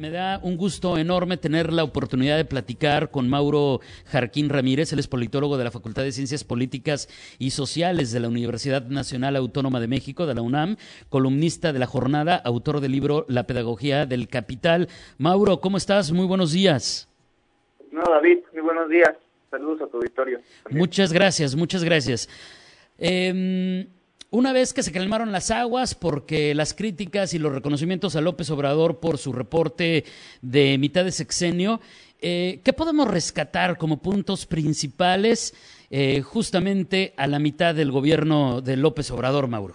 Me da un gusto enorme tener la oportunidad de platicar con Mauro Jarquín Ramírez, él es politólogo de la Facultad de Ciencias Políticas y Sociales de la Universidad Nacional Autónoma de México, de la UNAM, columnista de la jornada, autor del libro La Pedagogía del Capital. Mauro, ¿cómo estás? Muy buenos días. No, David, muy buenos días. Saludos a tu auditorio. Muchas gracias, muchas gracias. Eh, una vez que se calmaron las aguas porque las críticas y los reconocimientos a López Obrador por su reporte de mitad de sexenio, eh, ¿qué podemos rescatar como puntos principales eh, justamente a la mitad del gobierno de López Obrador, Mauro?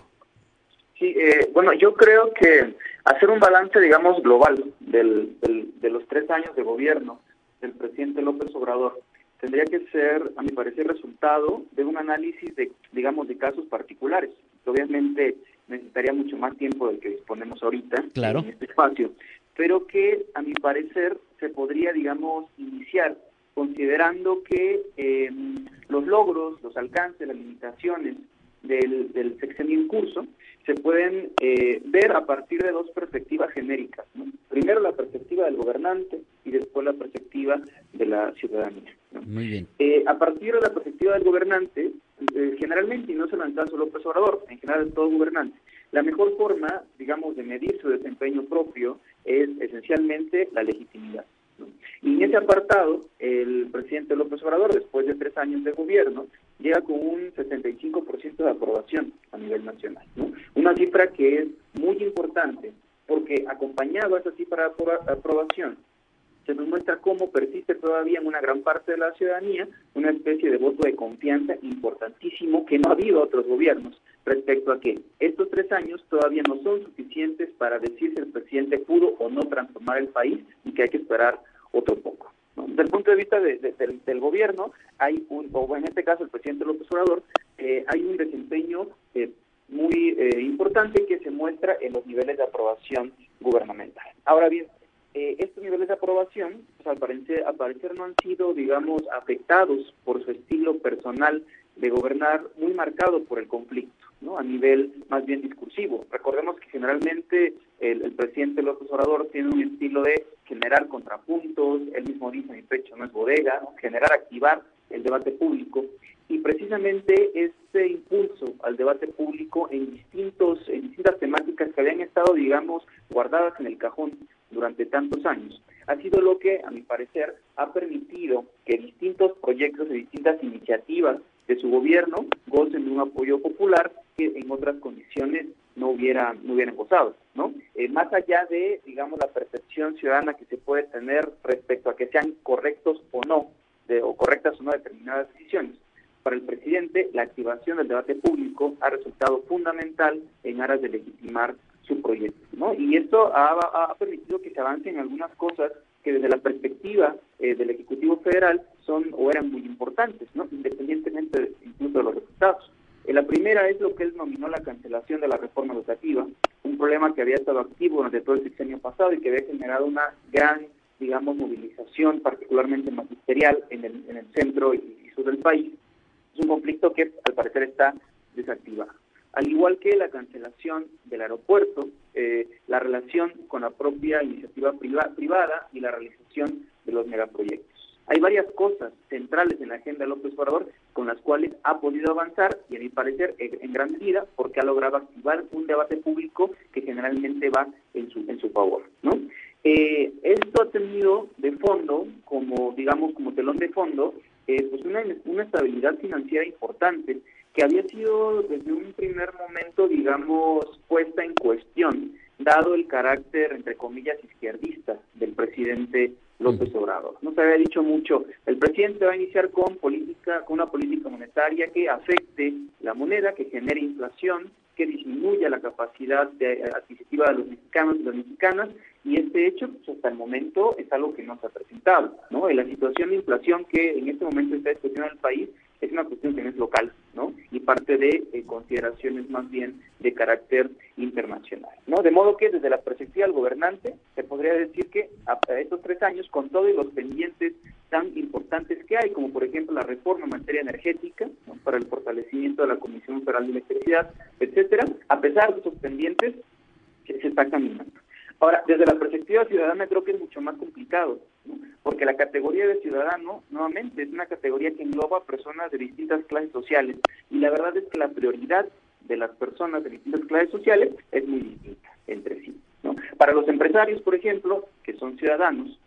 Sí, eh, bueno, yo creo que hacer un balance, digamos, global del, del, de los tres años de gobierno del presidente López Obrador tendría que ser, a mi parecer, resultado de un análisis de, digamos, de casos particulares. Obviamente necesitaría mucho más tiempo del que disponemos ahorita claro. en este espacio, pero que, a mi parecer, se podría, digamos, iniciar considerando que eh, los logros, los alcances, las limitaciones del, del sexenio en curso se pueden eh, ver a partir de dos perspectivas genéricas. ¿no? Primero la perspectiva del gobernante y después la perspectiva de la ciudadanía. ¿no? Muy bien. Eh, a partir de la perspectiva del gobernante, eh, generalmente, se lo solo López Obrador, en general todo gobernante, la mejor forma, digamos, de medir su desempeño propio es esencialmente la legitimidad. ¿no? Y en ese apartado, el presidente López Obrador, después de tres años de gobierno, llega con un 75% de aprobación a nivel nacional. ¿no? Una cifra que es muy importante porque acompañado a esa cifra de aprobación se nos muestra cómo persiste todavía en una gran parte de la ciudadanía una especie de voto de confianza importantísimo que no ha habido otros gobiernos respecto a que estos tres años todavía no son suficientes para decir si el presidente pudo o no transformar el país y que hay que esperar otro poco. Desde el punto de vista de, de, del, del, gobierno, hay un, o en este caso el presidente López Obrador, eh, hay un desempeño eh, muy eh, importante que se muestra en los niveles de aprobación gubernamental. Ahora bien, eh, estos niveles de aprobación, pues, al, parecer, no han sido, digamos, afectados por su estilo personal de gobernar muy marcado por el conflicto, ¿no? A nivel más bien discursivo. Recordemos que generalmente el, el presidente López Obrador tiene un estilo de generar contrapuntos, él mismo dice mi pecho no es bodega, ¿no? generar, activar el debate público y precisamente este impulso al debate público en distintos en distintas temáticas que habían estado digamos guardadas en el cajón durante tantos años ha sido lo que a mi parecer ha permitido que distintos proyectos y distintas iniciativas de su gobierno gocen de un apoyo popular que en otras condiciones no hubieran no hubieran gozado no eh, más allá de digamos la percepción ciudadana que se puede tener respecto a que sean correctos o no de, o correctas o no determinadas decisiones para el presidente, la activación del debate público ha resultado fundamental en aras de legitimar su proyecto. ¿no? Y esto ha, ha permitido que se avance en algunas cosas que desde la perspectiva eh, del Ejecutivo Federal son o eran muy importantes, ¿no? independientemente de, incluso de los resultados. Eh, la primera es lo que él nominó la cancelación de la reforma educativa, un problema que había estado activo durante todo el sexenio pasado y que había generado una gran, digamos, movilización, particularmente magisterial, en el, en el centro y, sur del país es un conflicto que al parecer está desactivado. Al igual que la cancelación del aeropuerto, eh, la relación con la propia iniciativa priva privada y la realización de los megaproyectos. Hay varias cosas centrales en la agenda de López Obrador con las cuales ha podido avanzar y a mi parecer en gran medida porque ha logrado activar un debate público que generalmente va en su, en su favor. ¿no? Eh, esto ha tenido de fondo, como digamos como telón de fondo, eh, pues una, una estabilidad financiera importante que había sido desde un primer momento, digamos, puesta en cuestión, dado el carácter, entre comillas, izquierdista del presidente López Obrador. No se había dicho mucho, el presidente va a iniciar con política, con una política monetaria que afecte la moneda, que genere inflación, que disminuya la capacidad de, adquisitiva de los mexicanos y las mexicanas, y este hecho, pues, hasta el momento, es algo que no se ha presentado, ¿no? En la situación de inflación que en este momento está discutiendo en el país es una cuestión que no es local, ¿no? Y parte de eh, consideraciones más bien de carácter internacional, ¿no? De modo que desde la perspectiva del gobernante se podría decir que a, estos tres años, con todos los pendientes tan importantes que hay, como por ejemplo la reforma en materia energética, para el fortalecimiento de la Comisión Federal de Electricidad, etcétera, a pesar de esos pendientes, se está caminando. Ahora, desde la perspectiva ciudadana creo que es mucho más complicado, porque la categoría de ciudadano, nuevamente, es una categoría que engloba personas de distintas clases sociales, y la verdad es que la prioridad de las personas de distintas clases sociales es muy distinta entre sí. ¿no? Para los empresarios, por ejemplo, que son ciudadanos,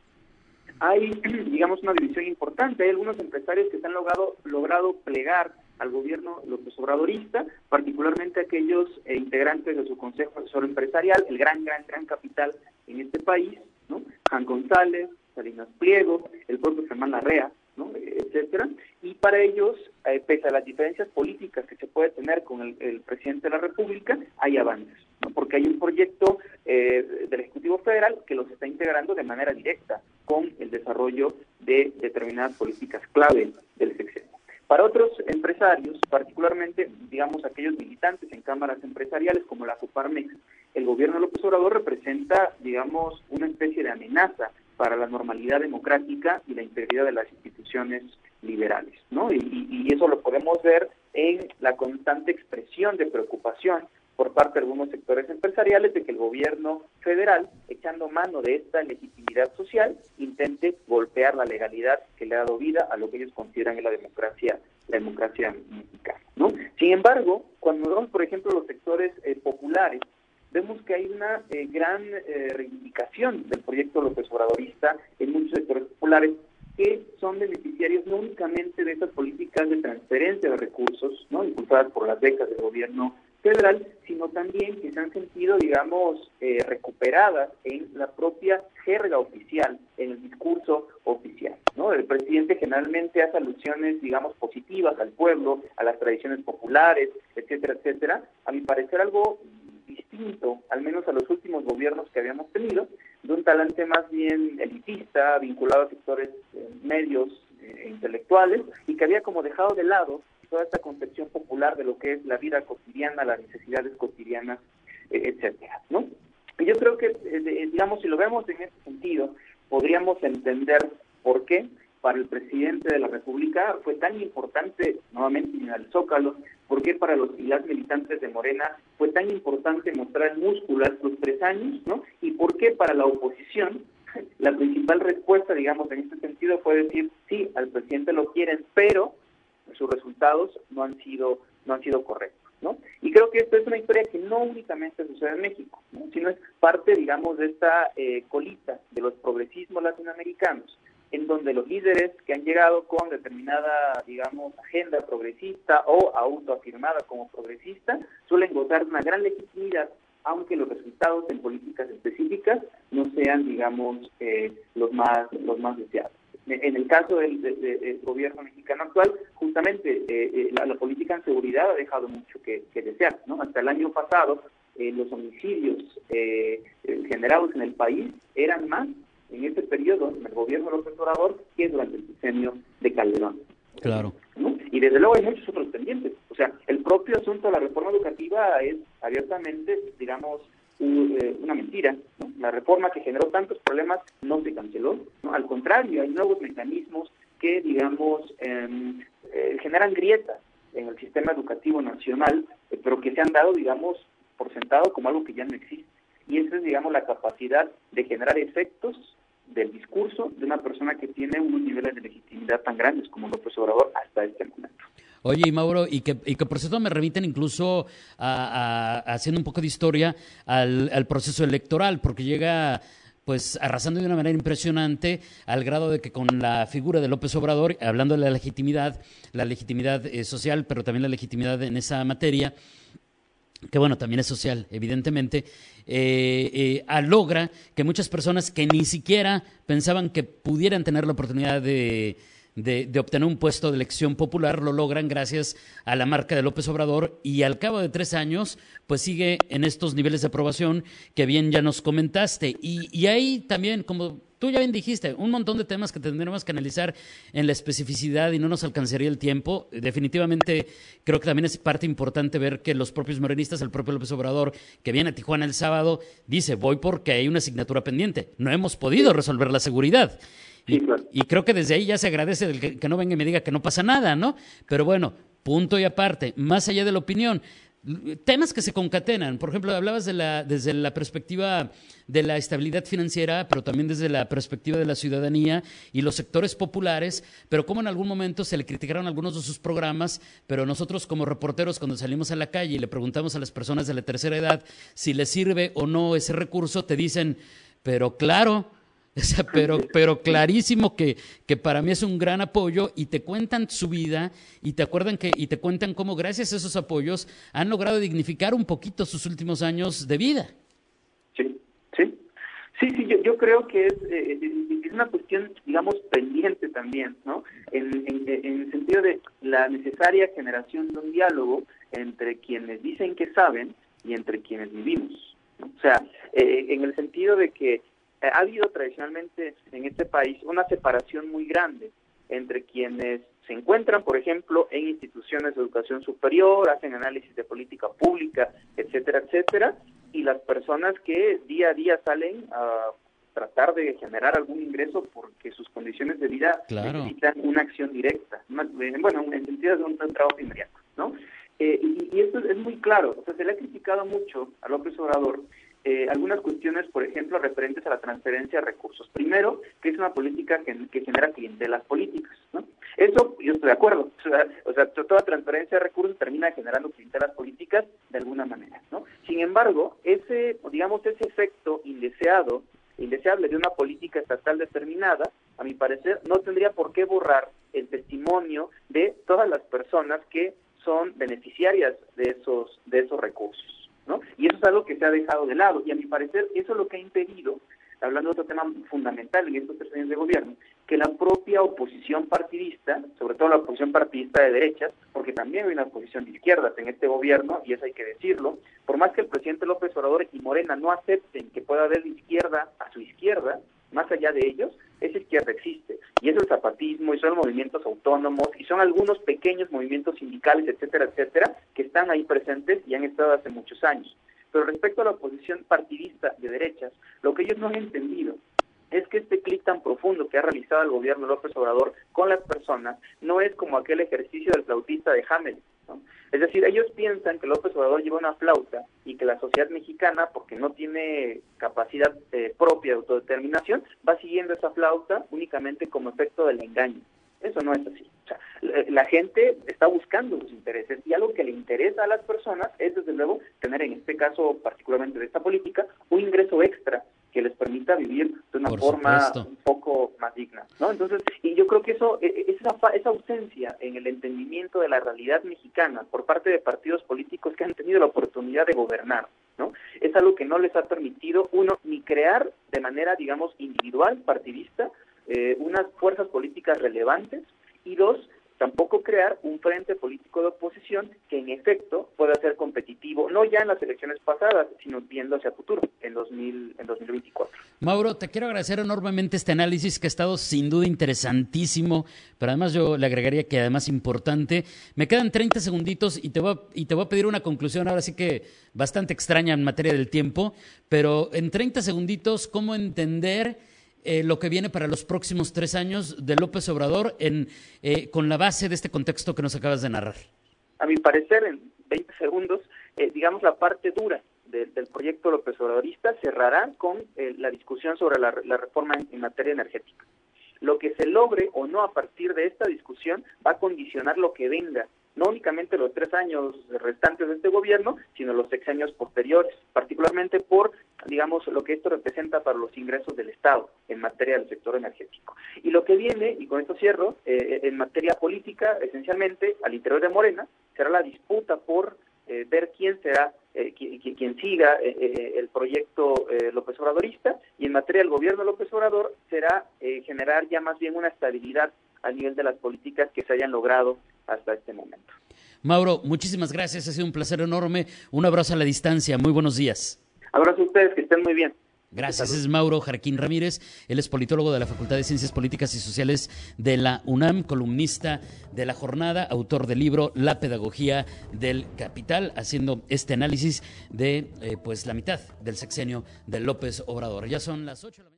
hay, digamos, una división importante. Hay algunos empresarios que se han logrado, logrado plegar al gobierno López Obradorista, particularmente aquellos eh, integrantes de su Consejo Asesor Empresarial, el gran, gran, gran capital en este país, ¿no? Juan González, Salinas Pliego, el propio Germán Larrea, ¿no? etcétera, y para ellos, eh, pese a las diferencias políticas que se puede tener con el, presidente de la República, hay avances, porque hay un proyecto eh, del Ejecutivo Federal que los está integrando de manera directa con el desarrollo de determinadas políticas clave del sexenio. Para otros empresarios, particularmente, digamos, aquellos militantes en cámaras empresariales como la Coparmex, el gobierno de López Obrador representa, digamos, una especie de amenaza para la normalidad democrática y la integridad de las instituciones liberales, ¿no? Y, y eso lo podemos ver en la constante expresión de preocupación por parte de algunos sectores empresariales de que el gobierno federal, echando mano de esta legitimidad social, intente golpear la legalidad que le ha dado vida a lo que ellos consideran la democracia, la democracia mexicana. ¿no? Sin embargo, cuando vemos, por ejemplo, los sectores eh, populares, vemos que hay una eh, gran eh, reivindicación del proyecto López Obradorista en muchos sectores populares que son beneficiarios no únicamente de estas políticas de transferencia de recursos, ¿no? impulsadas por las becas del gobierno federal, sino también que se han sentido, digamos, eh, recuperadas en la propia jerga oficial, en el discurso oficial. ¿no? El presidente generalmente hace alusiones, digamos, positivas al pueblo, a las tradiciones populares, etcétera, etcétera. A mi parecer algo al menos a los últimos gobiernos que habíamos tenido, de un talante más bien elitista, vinculado a sectores eh, medios e intelectuales, y que había como dejado de lado toda esta concepción popular de lo que es la vida cotidiana, las necesidades cotidianas, eh, etcétera, ¿no? Y yo creo que, eh, digamos, si lo vemos en este sentido, podríamos entender por qué para el presidente de la República fue tan importante, nuevamente en el Zócalo, por qué para los y las militantes de Morena fue tan importante mostrar el músculo estos tres años, ¿no? Y por qué para la oposición la principal respuesta, digamos, en este sentido fue decir, sí, al presidente lo quieren, pero sus resultados no han sido no han sido correctos. ¿no? Y creo que esto es una historia que no únicamente sucede en México, sino es parte, digamos, de esta eh, colita de los progresismos latinoamericanos, en donde los líderes que han llegado con determinada, digamos, agenda progresista o autoafirmada como progresista, suelen gozar de una gran legitimidad, aunque los resultados en políticas específicas no sean, digamos, eh, los más los más deseados. En el caso del, gobierno mexicano actual, justamente eh, eh, la, política en seguridad ha dejado mucho que, desear. ¿no? Hasta el año pasado, eh, los homicidios generados en el país eran más en este periodo, en el gobierno de López Obrador, que durante el diseño de Calderón. Claro. Y desde luego hay muchos otros pendientes. O sea, el propio asunto de la reforma educativa es abiertamente, digamos, eh, una mentira. La reforma que generó tantos problemas no se canceló. ¿no? Al contrario, hay nuevos mecanismos que, digamos, em, eh, generan grietas en el sistema educativo nacional, eh, pero que se han dado, digamos, por sentado como algo que ya no existe. Y esa es, digamos, la capacidad de generar efectos del discurso de una persona que tiene unos niveles de legitimidad tan grandes como López Obrador hasta este momento. Oye, y Mauro, y que, y que por cierto me remiten incluso a, haciendo un poco de historia al, proceso electoral, porque llega pues arrasando de una manera impresionante al grado de que con la figura de López Obrador, hablando de la legitimidad, la legitimidad eh, social, pero también la legitimidad en esa materia, que bueno, también es social, evidentemente, eh, eh, logra que muchas personas que ni siquiera pensaban que pudieran tener la oportunidad de, de, obtener un puesto de elección popular lo logran gracias a la marca de López Obrador y al cabo de tres años pues sigue en estos niveles de aprobación que bien ya nos comentaste. Y, ahí también, como tú ya bien dijiste, un montón de temas que tendremos que analizar en la especificidad y no nos alcanzaría el tiempo. Definitivamente creo que también es parte importante ver que los propios morenistas, el propio López Obrador, que viene a Tijuana el sábado, dice, voy porque hay una asignatura pendiente. No hemos podido resolver la seguridad. Y, creo que desde ahí ya se agradece que, que no venga y me diga que no pasa nada, ¿no? Pero bueno, punto y aparte, más allá de la opinión, temas que se concatenan. Por ejemplo, hablabas de la, desde la perspectiva de la estabilidad financiera, pero también desde la perspectiva de la ciudadanía y los sectores populares, pero como en algún momento se le criticaron algunos de sus programas, pero nosotros como reporteros cuando salimos a la calle y le preguntamos a las personas de la tercera edad si les sirve o no ese recurso, te dicen, pero claro, pero, pero clarísimo que, que para mí es un gran apoyo y te cuentan su vida y te acuerdan que, y te cuentan cómo gracias a esos apoyos han logrado dignificar un poquito sus últimos años de vida. Sí, sí. Sí, sí, yo, creo que es, eh, es una cuestión, digamos, pendiente también, ¿no? En, en, el sentido de la necesaria generación de un diálogo entre quienes dicen que saben y entre quienes vivimos. O sea, eh, en el sentido de que ha habido tradicionalmente en este país una separación muy grande entre quienes se encuentran, por ejemplo, en instituciones de educación superior, hacen análisis de política pública, etcétera, etcétera, y las personas que día a día salen a tratar de generar algún ingreso porque sus condiciones de vida necesitan una acción directa, bueno, en sentido de un, trabajo inmediato, ¿no? Eh, y, y, esto es muy claro, o sea, se le ha criticado mucho a López Obrador eh, algunas cuestiones, por ejemplo, referentes a la transferencia de recursos. Primero, que es una política que, que genera clientelas políticas, ¿no? Eso yo estoy de acuerdo. O sea, toda transferencia de recursos termina generando clientelas políticas de alguna manera, ¿no? Sin embargo, ese, digamos, ese efecto indeseado, indeseable de una política estatal determinada, a mi parecer, no tendría por qué borrar el testimonio de todas las personas que son beneficiarias de esos, de esos recursos. Y eso es algo que se ha dejado de lado. Y a mi parecer, eso es lo que ha impedido, hablando de otro tema fundamental en estos tres años de gobierno, que la propia oposición partidista, sobre todo la oposición partidista de derechas, porque también hay una oposición de izquierdas en este gobierno, y eso hay que decirlo, por más que el presidente López Obrador y Morena no acepten que pueda haber izquierda a su izquierda, más allá de ellos, esa izquierda existe. Y es el zapatismo, y son movimientos autónomos, y son algunos pequeños movimientos sindicales, etcétera, etcétera, que están ahí presentes y han estado hace muchos años. Pero respecto a la oposición partidista de derechas, lo que ellos no han entendido es que este clic tan profundo que ha realizado el gobierno López Obrador con las personas no es como aquel ejercicio del flautista de Hamel. Es decir, ellos piensan que López Obrador lleva una flauta y que la sociedad mexicana, porque no tiene capacidad eh, propia de autodeterminación, va siguiendo esa flauta únicamente como efecto del engaño. Eso no es así. O sea, la gente está buscando sus intereses y algo que le interesa a las personas es, desde luego, tener en este caso, particularmente de esta política, un ingreso extra que les permita vivir de una forma un poco más digna, ¿no? Entonces, y yo creo que eso, e, e, esa, esa ausencia en el entendimiento de la realidad mexicana por parte de partidos políticos que han tenido la oportunidad de gobernar, ¿no? Es algo que no les ha permitido, uno, ni crear de manera, digamos, individual, partidista, eh, unas fuerzas políticas relevantes y dos, tampoco crear un frente político de oposición que en efecto pueda ser competitivo, no ya en las elecciones pasadas, sino viendo hacia futuro, en, 2000, en 2024. Mauro, te quiero agradecer enormemente este análisis que ha estado sin duda interesantísimo, pero además yo le agregaría que además importante. Me quedan 30 segunditos y te voy a, y te voy a pedir una conclusión ahora sí que bastante extraña en materia del tiempo, pero en 30 segunditos, ¿cómo entender eh, lo que viene para los próximos tres años de López Obrador en, eh, con la base de este contexto que nos acabas de narrar? A mi parecer, en 20 segundos, eh, digamos la parte dura del proyecto López Obradorista cerrará con la discusión sobre la, reforma en materia energética. Lo que se logre o no a partir de esta discusión va a condicionar lo que venga no únicamente los tres años restantes de este gobierno, sino los sexenios posteriores, particularmente por, digamos, lo que esto representa para los ingresos del Estado en materia del sector energético. Y lo que viene, y con esto cierro, eh, en materia política, esencialmente, al interior de Morena, será la disputa por eh, ver quién será eh, quien, siga el proyecto López Obradorista y en materia del gobierno López Obrador será generar ya más bien una estabilidad a nivel de las políticas que se hayan logrado hasta este momento. Mauro, muchísimas gracias, ha sido un placer enorme. Un abrazo a la distancia, muy buenos días. Abrazo a ustedes, que estén muy bien. Gracias, es Mauro Jarquín Ramírez, él es politólogo de la Facultad de Ciencias Políticas y Sociales de la UNAM, columnista de la jornada, autor del libro La Pedagogía del Capital, haciendo este análisis de eh, pues la mitad del sexenio de López Obrador. Ya son las 8 de la mañana.